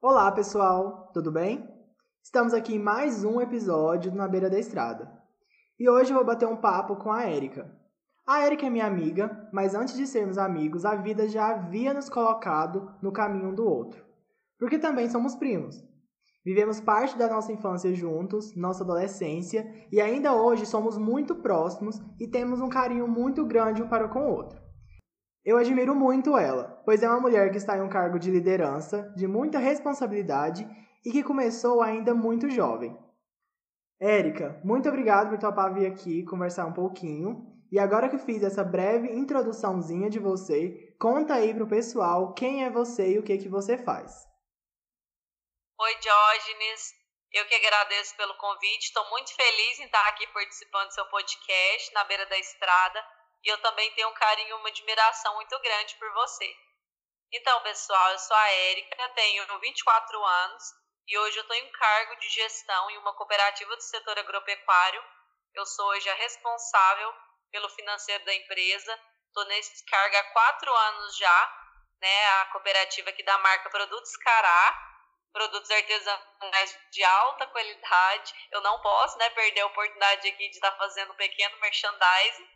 Olá, pessoal, tudo bem? Estamos aqui em mais um episódio do Na Beira da Estrada. E hoje eu vou bater um papo com a Érica. A Érica é minha amiga, mas antes de sermos amigos, a vida já havia nos colocado no caminho um do outro. Porque também somos primos. Vivemos parte da nossa infância juntos, nossa adolescência, e ainda hoje somos muito próximos e temos um carinho muito grande um para com o outro. Eu admiro muito ela, pois é uma mulher que está em um cargo de liderança, de muita responsabilidade e que começou ainda muito jovem. Érica, muito obrigado por topar vir aqui conversar um pouquinho. E agora que fiz essa breve introduçãozinha de você, conta aí pro pessoal quem é você e o que que você faz. Oi, Diógenes. Eu que agradeço pelo convite. Estou muito feliz em estar aqui participando do seu podcast na beira da estrada e eu também tenho um carinho e uma admiração muito grande por você. Então, pessoal, eu sou a Érica, tenho 24 anos e hoje eu estou em cargo de gestão em uma cooperativa do setor agropecuário. Eu sou hoje a responsável pelo financeiro da empresa. Estou nesse cargo há quatro anos já, né? A cooperativa aqui da marca Produtos Cará, produtos artesanais de alta qualidade. Eu não posso, né, perder a oportunidade aqui de estar fazendo um pequeno merchandising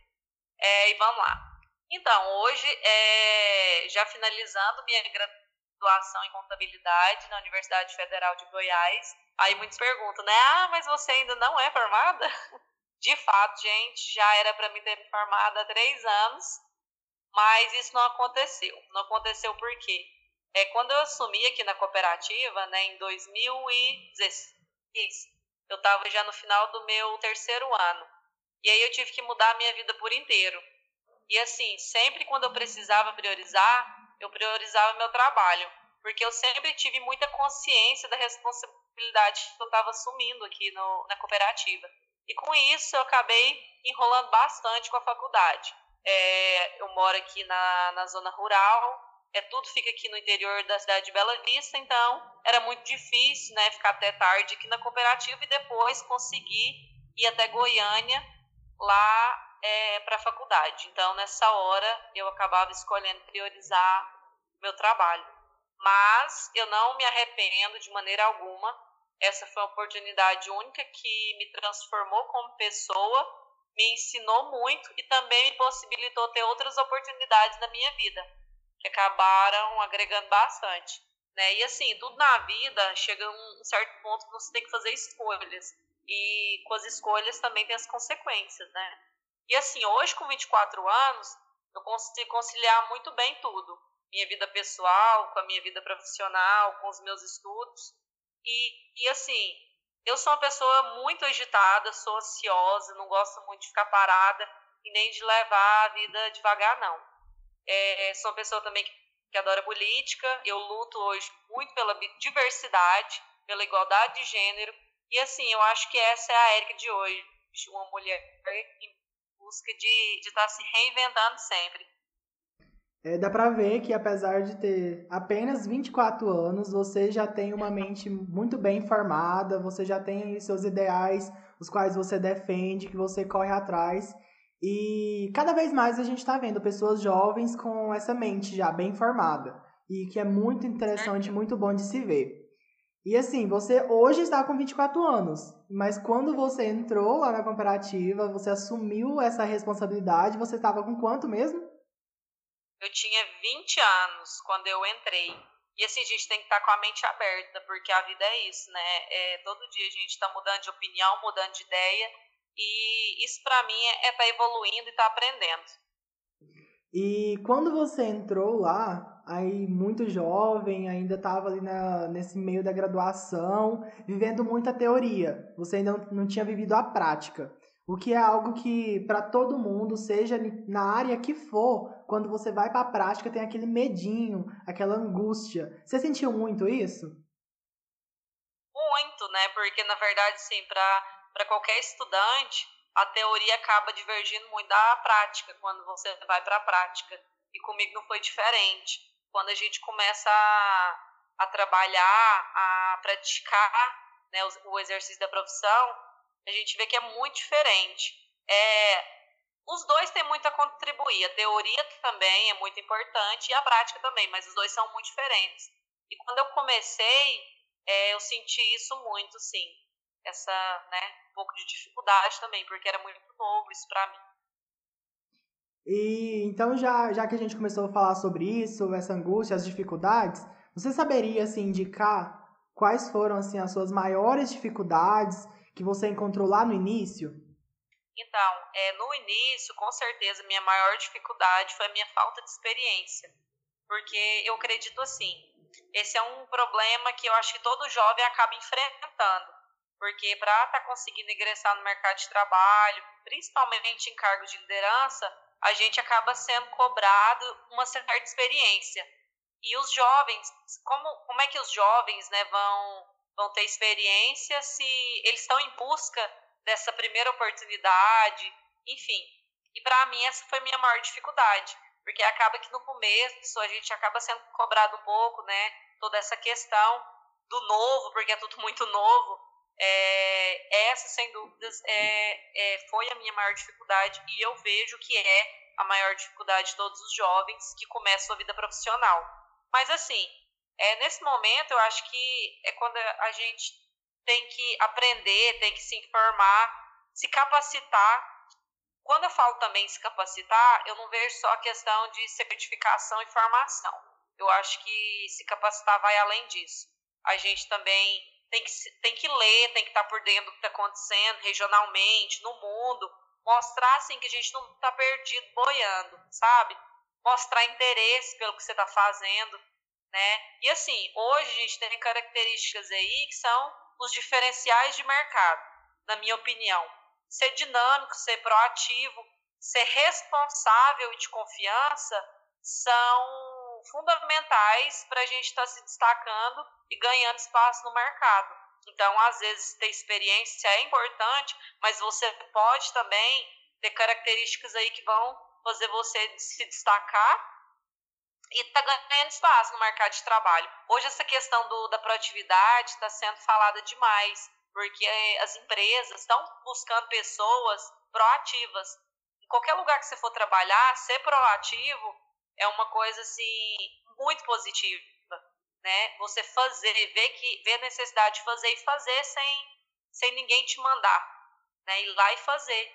é, e vamos lá. Então, hoje, é, já finalizando minha graduação em contabilidade na Universidade Federal de Goiás, aí muitos perguntam, né? Ah, mas você ainda não é formada? De fato, gente, já era para mim ter me formado há três anos, mas isso não aconteceu. Não aconteceu por quê? É, quando eu assumi aqui na cooperativa, né, em 2016, eu estava já no final do meu terceiro ano. E aí eu tive que mudar a minha vida por inteiro. E assim, sempre quando eu precisava priorizar, eu priorizava meu trabalho, porque eu sempre tive muita consciência da responsabilidade que eu estava assumindo aqui no, na cooperativa. E com isso eu acabei enrolando bastante com a faculdade. É, eu moro aqui na, na zona rural, é tudo fica aqui no interior da cidade de Bela Vista, então era muito difícil, né, ficar até tarde aqui na cooperativa e depois conseguir ir até Goiânia lá é, para a faculdade. Então, nessa hora, eu acabava escolhendo priorizar meu trabalho. Mas eu não me arrependo de maneira alguma. Essa foi uma oportunidade única que me transformou como pessoa, me ensinou muito e também me possibilitou ter outras oportunidades na minha vida, que acabaram agregando bastante. Né? E assim, tudo na vida chega um certo ponto que você tem que fazer escolhas e com as escolhas também tem as consequências, né? E assim, hoje com 24 anos, eu consigo conciliar muito bem tudo. Minha vida pessoal, com a minha vida profissional, com os meus estudos. E, e assim, eu sou uma pessoa muito agitada, sou ansiosa, não gosto muito de ficar parada e nem de levar a vida devagar, não. É, sou uma pessoa também que, que adora política, eu luto hoje muito pela diversidade, pela igualdade de gênero, e assim, eu acho que essa é a Érica de hoje, uma mulher em busca de estar tá se reinventando sempre. É, dá pra ver que apesar de ter apenas 24 anos, você já tem uma mente muito bem formada, você já tem seus ideais, os quais você defende, que você corre atrás. E cada vez mais a gente está vendo pessoas jovens com essa mente já bem formada. E que é muito interessante, muito bom de se ver. E assim, você hoje está com 24 anos, mas quando você entrou lá na cooperativa, você assumiu essa responsabilidade, você estava com quanto mesmo? Eu tinha 20 anos quando eu entrei. E assim, a gente tem que estar com a mente aberta, porque a vida é isso, né? É, todo dia a gente está mudando de opinião, mudando de ideia, e isso para mim é estar tá evoluindo e estar tá aprendendo. E quando você entrou lá, aí muito jovem, ainda estava ali na, nesse meio da graduação, vivendo muita teoria. Você ainda não, não tinha vivido a prática. O que é algo que, para todo mundo, seja na área que for, quando você vai para a prática, tem aquele medinho, aquela angústia. Você sentiu muito isso? Muito, né? Porque, na verdade, sim, para qualquer estudante, a teoria acaba divergindo muito da prática, quando você vai para a prática. E comigo não foi diferente quando a gente começa a, a trabalhar, a praticar né, o, o, exercício da profissão, a gente vê que é muito diferente. É, os dois têm muito a contribuir. A teoria também é muito importante e a prática também, mas os dois são muito diferentes. E quando eu comecei, é, eu senti isso muito, sim. Essa, né, um pouco de dificuldade também, porque era muito novo isso para mim. E então, já, já que a gente começou a falar sobre isso, essa angústia, as dificuldades, você saberia assim, indicar quais foram assim, as suas maiores dificuldades que você encontrou lá no início? Então, é, no início, com certeza, minha maior dificuldade foi a minha falta de experiência. Porque eu acredito assim, esse é um problema que eu acho que todo jovem acaba enfrentando. Porque para estar tá conseguindo ingressar no mercado de trabalho, principalmente em cargos de liderança, a gente acaba sendo cobrado uma certa experiência. E os jovens, como, como é que os jovens né, vão, vão ter experiência se eles estão em busca dessa primeira oportunidade, enfim. E para mim essa foi a minha maior dificuldade, porque acaba que no começo a gente acaba sendo cobrado um pouco, né, toda essa questão do novo, porque é tudo muito novo. É, essa, sem dúvidas, é, é, foi a minha maior dificuldade e eu vejo que é a maior dificuldade de todos os jovens que começam a vida profissional. Mas, assim, é, nesse momento eu acho que é quando a gente tem que aprender, tem que se informar, se capacitar. Quando eu falo também se capacitar, eu não vejo só a questão de certificação e formação. Eu acho que se capacitar vai além disso. A gente também tem que, tem que ler, tem que estar por dentro do que está acontecendo regionalmente, no mundo. Mostrar assim que a gente não está perdido boiando, sabe? Mostrar interesse pelo que você está fazendo, né? E assim, hoje a gente tem características aí que são os diferenciais de mercado, na minha opinião. Ser dinâmico, ser proativo, ser responsável e de confiança são fundamentais para a gente estar tá se destacando e ganhando espaço no mercado. Então, às vezes, ter experiência é importante, mas você pode também ter características aí que vão fazer você se destacar e está ganhando espaço no mercado de trabalho. Hoje essa questão do, da proatividade está sendo falada demais, porque as empresas estão buscando pessoas proativas. Em qualquer lugar que você for trabalhar, ser proativo é uma coisa assim muito positiva, né? Você fazer, ver que ver a necessidade de fazer e fazer sem sem ninguém te mandar, né? Ir lá e fazer.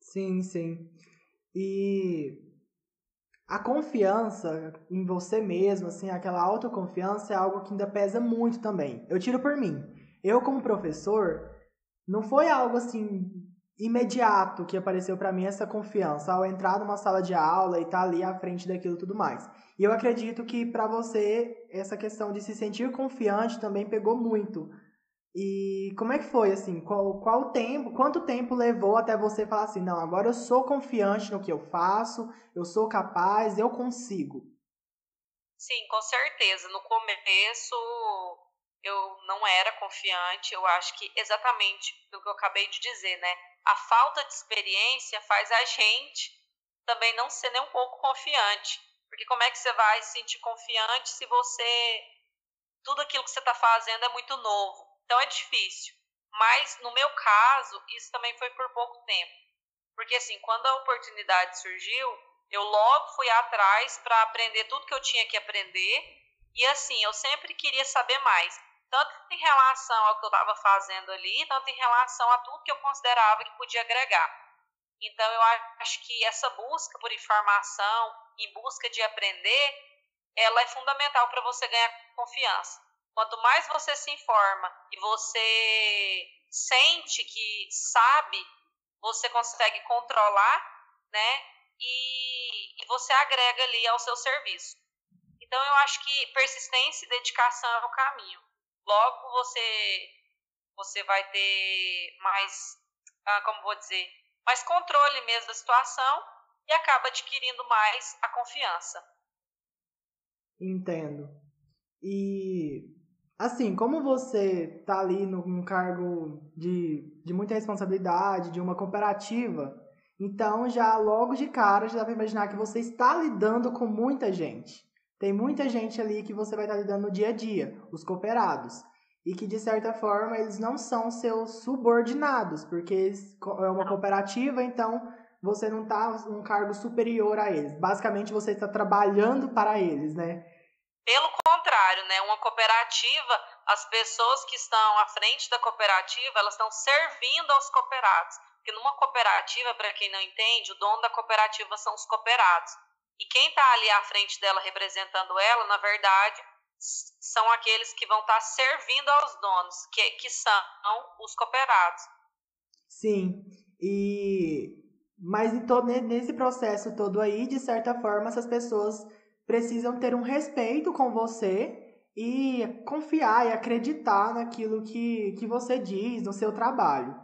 Sim, sim. E a confiança em você mesmo, assim, aquela autoconfiança é algo que ainda pesa muito também. Eu tiro por mim. Eu, como professor, não foi algo assim imediato que apareceu para mim essa confiança ao entrar numa sala de aula e estar tá ali à frente daquilo tudo mais. E eu acredito que para você essa questão de se sentir confiante também pegou muito e como é que foi, assim, qual, qual tempo, quanto tempo levou até você falar assim, não, agora eu sou confiante no que eu faço, eu sou capaz, eu consigo? Sim, com certeza. No começo eu não era confiante, eu acho que exatamente o que eu acabei de dizer, né? A falta de experiência faz a gente também não ser nem um pouco confiante. Porque como é que você vai se sentir confiante se você. Tudo aquilo que você está fazendo é muito novo? Então é difícil. Mas no meu caso, isso também foi por pouco tempo. Porque assim, quando a oportunidade surgiu, eu logo fui atrás para aprender tudo que eu tinha que aprender. E assim, eu sempre queria saber mais, tanto em relação ao que eu estava fazendo ali, tanto em relação a tudo que eu considerava que podia agregar. Então eu acho que essa busca por informação, em busca de aprender, ela é fundamental para você ganhar confiança. Quanto mais você se informa e você sente que sabe, você consegue controlar, né? E, e você agrega ali ao seu serviço. Então eu acho que persistência e dedicação é o caminho. Logo você você vai ter mais, ah, como vou dizer, mais controle mesmo da situação e acaba adquirindo mais a confiança. Entendo. E Assim, como você tá ali num cargo de, de muita responsabilidade, de uma cooperativa, então já logo de cara já dá para imaginar que você está lidando com muita gente. Tem muita gente ali que você vai estar lidando no dia a dia, os cooperados. E que de certa forma eles não são seus subordinados, porque é uma cooperativa, então você não está um cargo superior a eles. Basicamente, você está trabalhando para eles, né? Pelo contrário, né? Uma cooperativa, as pessoas que estão à frente da cooperativa, elas estão servindo aos cooperados. Porque numa cooperativa, para quem não entende, o dono da cooperativa são os cooperados. E quem está ali à frente dela representando ela, na verdade, são aqueles que vão estar tá servindo aos donos, que, que são os cooperados. Sim, e mas todo, nesse processo todo aí, de certa forma, essas pessoas precisam ter um respeito com você e confiar e acreditar naquilo que, que você diz, no seu trabalho.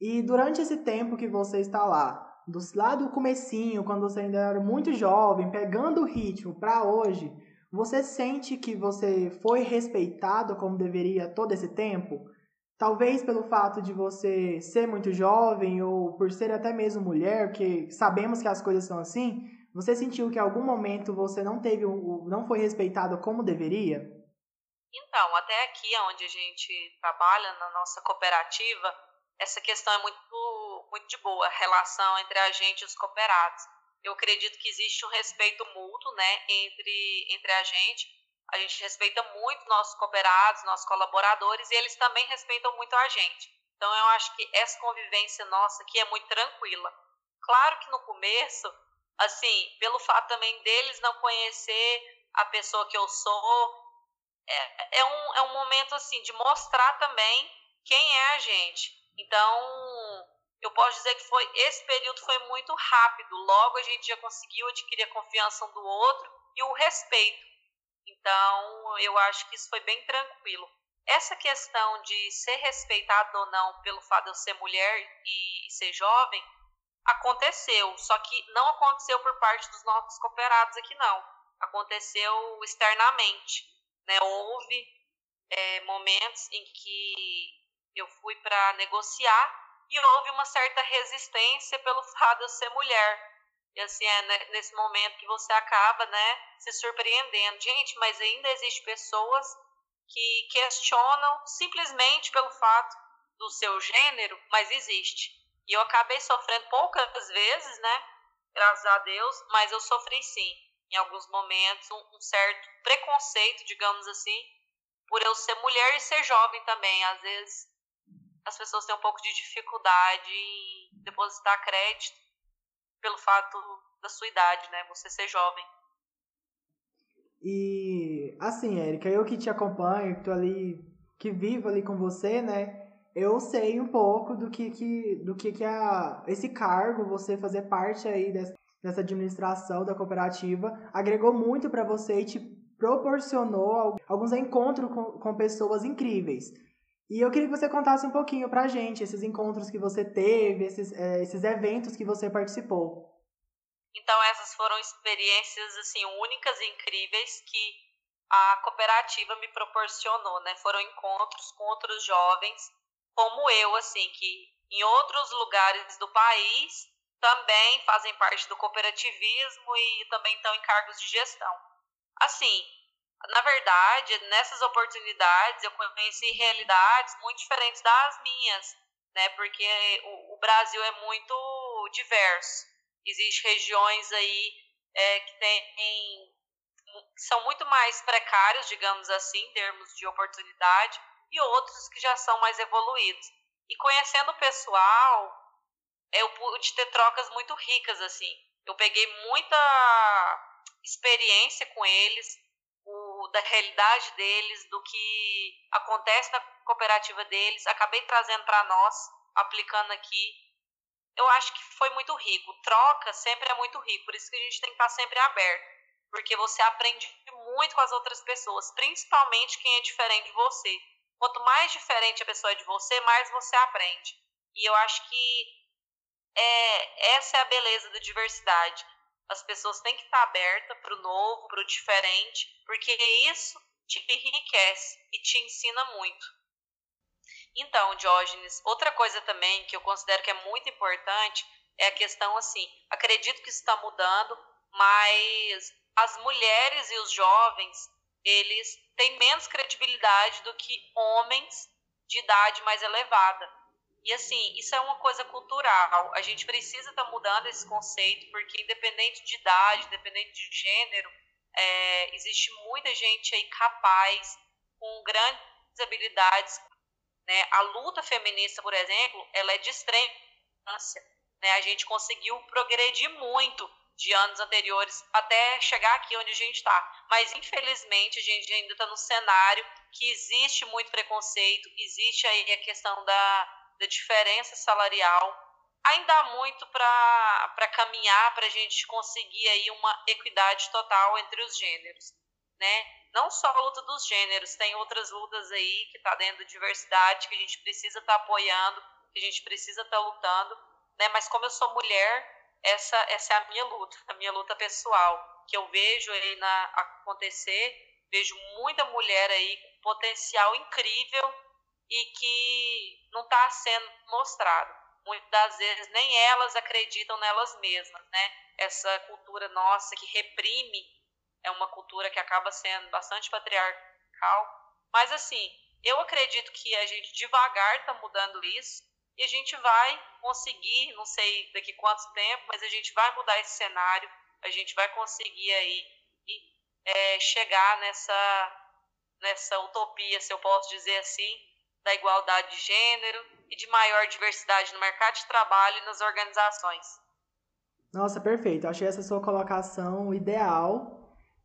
E durante esse tempo que você está lá, do, lá do comecinho, quando você ainda era muito jovem, pegando o ritmo para hoje, você sente que você foi respeitado como deveria todo esse tempo? Talvez pelo fato de você ser muito jovem ou por ser até mesmo mulher, porque sabemos que as coisas são assim, você sentiu que em algum momento você não teve, não foi respeitado como deveria? Então, até aqui onde a gente trabalha na nossa cooperativa, essa questão é muito, muito de boa, a relação entre a gente e os cooperados. Eu acredito que existe um respeito mútuo, né, entre, entre a gente. A gente respeita muito nossos cooperados, nossos colaboradores, e eles também respeitam muito a gente. Então, eu acho que essa convivência nossa aqui é muito tranquila. Claro que no começo assim, pelo fato também deles não conhecer a pessoa que eu sou, é, é, um, é um momento, assim, de mostrar também quem é a gente. Então, eu posso dizer que foi esse período foi muito rápido. Logo a gente já conseguiu adquirir a confiança um do outro e o respeito. Então, eu acho que isso foi bem tranquilo. Essa questão de ser respeitado ou não pelo fato de eu ser mulher e, ser jovem, Aconteceu, só que não aconteceu por parte dos nossos cooperados aqui, não. Aconteceu externamente. Né? Houve é, momentos em que eu fui para negociar e houve uma certa resistência pelo fato de eu ser mulher. E assim, é nesse momento que você acaba né, se surpreendendo. Gente, mas ainda existem pessoas que questionam simplesmente pelo fato do seu gênero, mas existe. E eu acabei sofrendo poucas vezes, né? Graças a Deus, mas eu sofri sim, em alguns momentos, um, um certo preconceito, digamos assim, por eu ser mulher e ser jovem também. Às vezes as pessoas têm um pouco de dificuldade em depositar crédito pelo fato da sua idade, né? Você ser jovem. E assim, Érica, eu que te acompanho, que tô ali, que vivo ali com você, né? eu sei um pouco do que que do que que é esse cargo, você fazer parte aí dessa, dessa administração da cooperativa, agregou muito para você e te proporcionou alguns encontros com, com pessoas incríveis. E eu queria que você contasse um pouquinho pra gente esses encontros que você teve, esses, é, esses eventos que você participou. Então essas foram experiências assim únicas e incríveis que a cooperativa me proporcionou, né? Foram encontros com outros jovens como eu, assim, que em outros lugares do país também fazem parte do cooperativismo e também estão em cargos de gestão. Assim, na verdade, nessas oportunidades eu conheci realidades muito diferentes das minhas, né? Porque o, o Brasil é muito diverso. Existem regiões aí é, que tem, são muito mais precários, digamos assim, em termos de oportunidade, e outros que já são mais evoluídos. E conhecendo o pessoal, eu pude ter trocas muito ricas assim. Eu peguei muita experiência com eles, da realidade deles, do que acontece na cooperativa deles, acabei trazendo para nós, aplicando aqui. Eu acho que foi muito rico. Troca sempre é muito rico, por isso que a gente tem que estar sempre aberto, porque você aprende muito com as outras pessoas, principalmente quem é diferente de você. Quanto mais diferente a pessoa é de você, mais você aprende. E eu acho que é, essa é a beleza da diversidade. As pessoas têm que estar abertas para o novo, para o diferente, porque isso te enriquece e te ensina muito. Então, Diógenes, outra coisa também que eu considero que é muito importante é a questão assim, acredito que está mudando, mas as mulheres e os jovens eles têm menos credibilidade do que homens de idade mais elevada. E assim, isso é uma coisa cultural. A gente precisa estar tá mudando esse conceito, porque independente de idade, independente de gênero, é, existe muita gente aí capaz, com grandes habilidades. Né? A luta feminista, por exemplo, ela é de extrema importância. Né? A gente conseguiu progredir muito de anos anteriores até chegar aqui onde a gente está. Mas, infelizmente, a gente ainda está no cenário que existe muito preconceito, existe aí a questão da, da diferença salarial. Ainda há muito para caminhar para a gente conseguir aí uma equidade total entre os gêneros. Né? Não só a luta dos gêneros, tem outras lutas aí que está dentro da diversidade, que a gente precisa estar tá apoiando, que a gente precisa estar tá lutando. Né? Mas como eu sou mulher, essa, essa é a minha luta, a minha luta pessoal, que eu vejo aí na, acontecer, vejo muita mulher aí com potencial incrível e que não está sendo mostrado. Muitas das vezes nem elas acreditam nelas mesmas, né? Essa cultura nossa que reprime é uma cultura que acaba sendo bastante patriarcal. Mas assim, eu acredito que a gente devagar está mudando isso e a gente vai conseguir, não sei daqui quanto tempo, mas a gente vai mudar esse cenário, a gente vai conseguir aí é, chegar nessa nessa utopia, se eu posso dizer assim, da igualdade de gênero e de maior diversidade no mercado de trabalho e nas organizações. Nossa, perfeito. Achei essa sua colocação ideal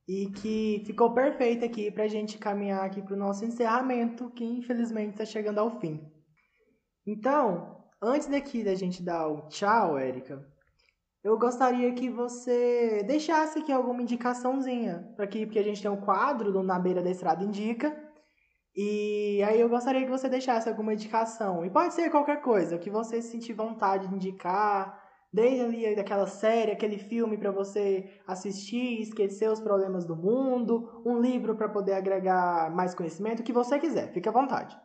e que ficou perfeita aqui para a gente caminhar aqui para o nosso encerramento, que infelizmente está chegando ao fim. Então, antes daqui da gente dar o tchau, Érica, eu gostaria que você deixasse aqui alguma indicaçãozinha para aqui, porque a gente tem um quadro do Na Beira da Estrada Indica, e aí eu gostaria que você deixasse alguma indicação. E pode ser qualquer coisa que você sentir vontade de indicar, desde ali daquela série, aquele filme para você assistir, esquecer os problemas do mundo, um livro para poder agregar mais conhecimento, o que você quiser. Fique à vontade.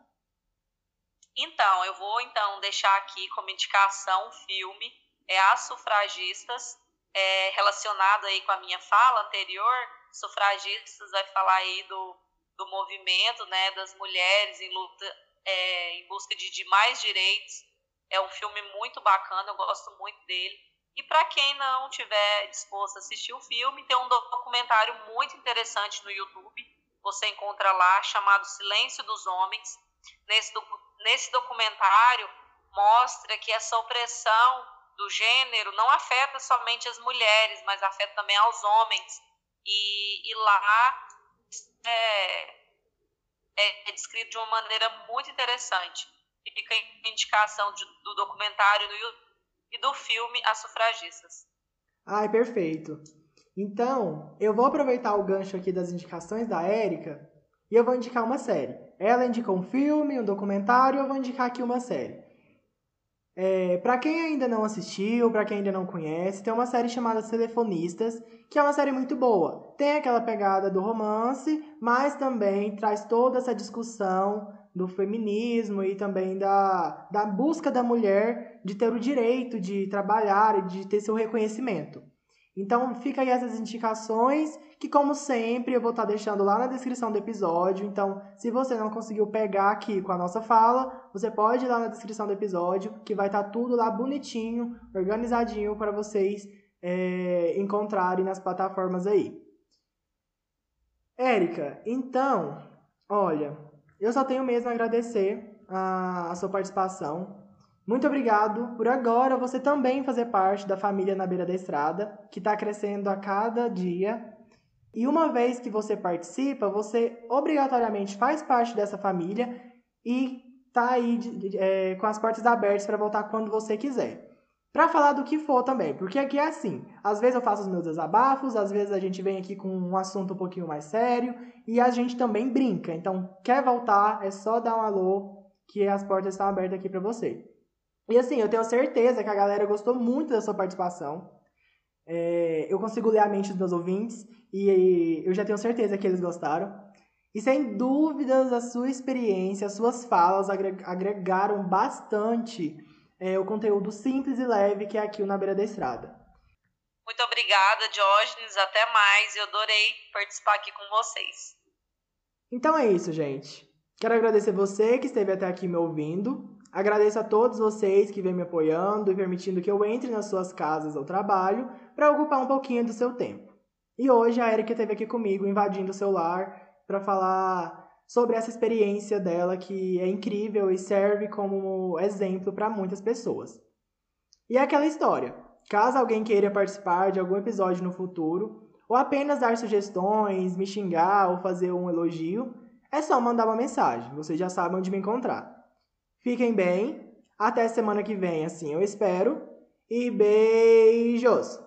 Então, eu vou então deixar aqui como indicação um filme, é As Sufragistas, é, relacionado aí com a minha fala anterior, sufragistas vai falar aí do do movimento né, das mulheres em luta é, em busca de, de mais direitos. É um filme muito bacana, eu gosto muito dele. E para quem não tiver disposto a assistir o filme, tem um documentário muito interessante no YouTube. Você encontra lá, chamado Silêncio dos Homens. Nesse, nesse documentário, mostra que essa opressão do gênero não afeta somente as mulheres, mas afeta também aos homens. E, e lá é, é, descrito de uma maneira muito interessante. Fica a indicação de, do documentário do e do filme As Sufragistas. Ai, perfeito. Então, eu vou aproveitar o gancho aqui das indicações da Érica e eu vou indicar uma série. Ela indicou um filme, um documentário, eu vou indicar aqui uma série. É, para quem ainda não assistiu, para quem ainda não conhece, tem uma série chamada Telefonistas, que é uma série muito boa. Tem aquela pegada do romance, mas também traz toda essa discussão do feminismo e também da, da busca da mulher de ter o direito de trabalhar e de ter seu reconhecimento. Então fica aí essas indicações que como sempre eu vou estar deixando lá na descrição do episódio. Então, se você não conseguiu pegar aqui com a nossa fala, você pode ir lá na descrição do episódio, que vai estar tudo lá bonitinho, organizadinho para vocês é, encontrarem nas plataformas aí. Érica, então, olha, eu só tenho mesmo a agradecer a, a sua participação. Muito obrigado por agora você também fazer parte da família na beira da estrada, que está crescendo a cada dia. E uma vez que você participa, você obrigatoriamente faz parte dessa família e tá aí é, com as portas abertas para voltar quando você quiser. Para falar do que for também, porque aqui é assim. Às vezes eu faço os meus desabafos, às vezes a gente vem aqui com um assunto um pouquinho mais sério e a gente também brinca. Então, quer voltar, é só dar um alô que as portas estão abertas aqui para você. E assim, eu tenho certeza que a galera gostou muito da sua participação. É, eu consigo ler a mente dos meus ouvintes e eu já tenho certeza que eles gostaram. E sem dúvidas, a sua experiência, as suas falas agregaram bastante é, o conteúdo simples e leve que é aqui Na Beira da Estrada. Muito obrigada, Diógenes. Até mais. Eu adorei participar aqui com vocês. Então é isso, gente. Quero agradecer você que esteve até aqui me ouvindo. Agradeço a todos vocês que vêm me apoiando e permitindo que eu entre nas suas casas ou trabalho para ocupar um pouquinho do seu tempo. E hoje a Erika esteve aqui comigo invadindo o seu lar para falar sobre essa experiência dela que é incrível e serve como exemplo para muitas pessoas. E é aquela história. Caso alguém queira participar de algum episódio no futuro, ou apenas dar sugestões, me xingar ou fazer um elogio, é só mandar uma mensagem. Vocês já sabem onde me encontrar. Fiquem bem. Até semana que vem, assim eu espero. E beijos!